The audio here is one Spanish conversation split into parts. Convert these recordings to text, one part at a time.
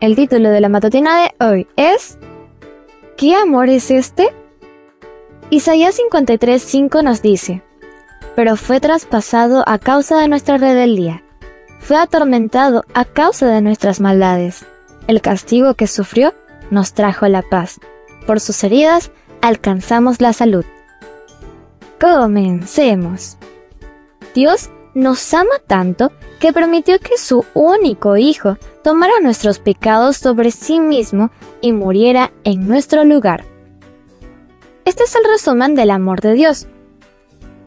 El título de la matutina de hoy es ¿Qué amor es este? Isaías 53:5 nos dice, Pero fue traspasado a causa de nuestra rebeldía, fue atormentado a causa de nuestras maldades. El castigo que sufrió nos trajo la paz. Por sus heridas alcanzamos la salud. Comencemos. Dios nos ama tanto que permitió que su único Hijo tomara nuestros pecados sobre sí mismo y muriera en nuestro lugar. Este es el resumen del amor de Dios.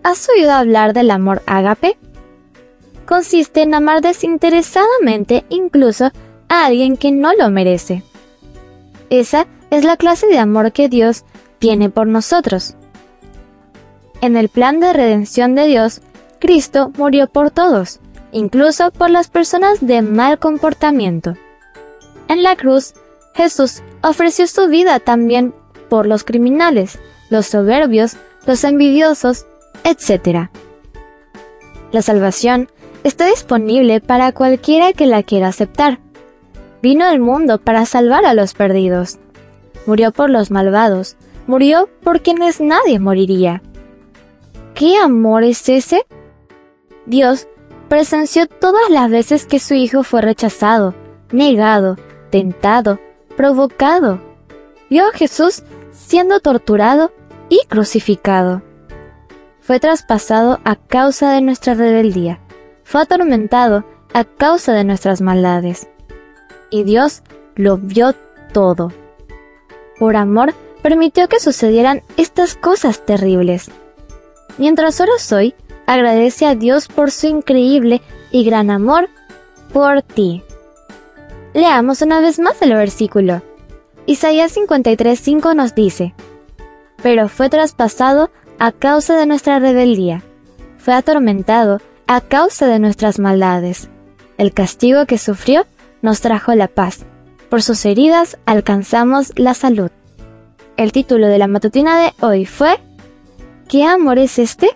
¿Has oído hablar del amor ágape? Consiste en amar desinteresadamente incluso a alguien que no lo merece. Esa es la clase de amor que Dios tiene por nosotros. En el plan de redención de Dios, Cristo murió por todos, incluso por las personas de mal comportamiento. En la cruz, Jesús ofreció su vida también por los criminales, los soberbios, los envidiosos, etc. La salvación está disponible para cualquiera que la quiera aceptar. Vino al mundo para salvar a los perdidos. Murió por los malvados, murió por quienes nadie moriría. ¿Qué amor es ese? Dios presenció todas las veces que su Hijo fue rechazado, negado, tentado, provocado. Vio a Jesús siendo torturado y crucificado. Fue traspasado a causa de nuestra rebeldía. Fue atormentado a causa de nuestras maldades. Y Dios lo vio todo. Por amor, permitió que sucedieran estas cosas terribles. Mientras oras hoy, agradece a Dios por su increíble y gran amor por ti. Leamos una vez más el versículo. Isaías 53:5 nos dice, Pero fue traspasado a causa de nuestra rebeldía, fue atormentado a causa de nuestras maldades. El castigo que sufrió nos trajo la paz. Por sus heridas alcanzamos la salud. El título de la matutina de hoy fue ¿Qué amor es este?